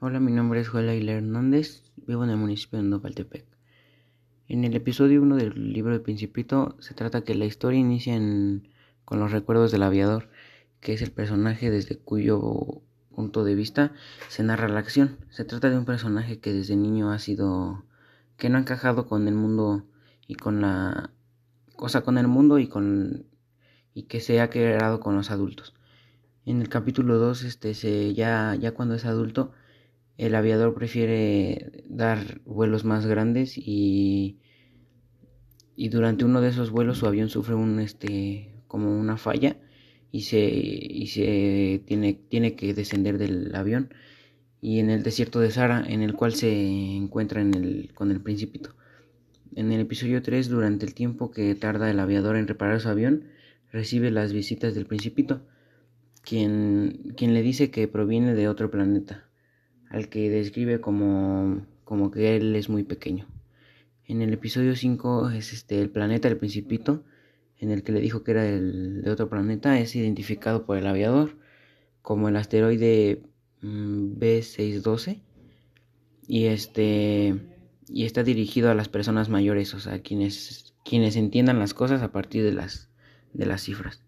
Hola, mi nombre es Joel Aguilar Hernández, vivo en el municipio de Nopaltepec. En el episodio 1 del libro El Principito se trata que la historia inicia con los recuerdos del aviador, que es el personaje desde cuyo punto de vista se narra la acción. Se trata de un personaje que desde niño ha sido que no ha encajado con el mundo y con la cosa con el mundo y con y que se ha quedado con los adultos. En el capítulo 2 este se ya ya cuando es adulto el aviador prefiere dar vuelos más grandes y, y durante uno de esos vuelos su avión sufre un este como una falla y se y se tiene tiene que descender del avión y en el desierto de Sara en el cual se encuentra en el, con el principito. En el episodio 3, durante el tiempo que tarda el aviador en reparar su avión, recibe las visitas del principito, quien, quien le dice que proviene de otro planeta al que describe como, como que él es muy pequeño. En el episodio 5 es este el planeta del principito, en el que le dijo que era el de otro planeta, es identificado por el aviador como el asteroide mm, B612 y este y está dirigido a las personas mayores, o sea, quienes quienes entiendan las cosas a partir de las de las cifras.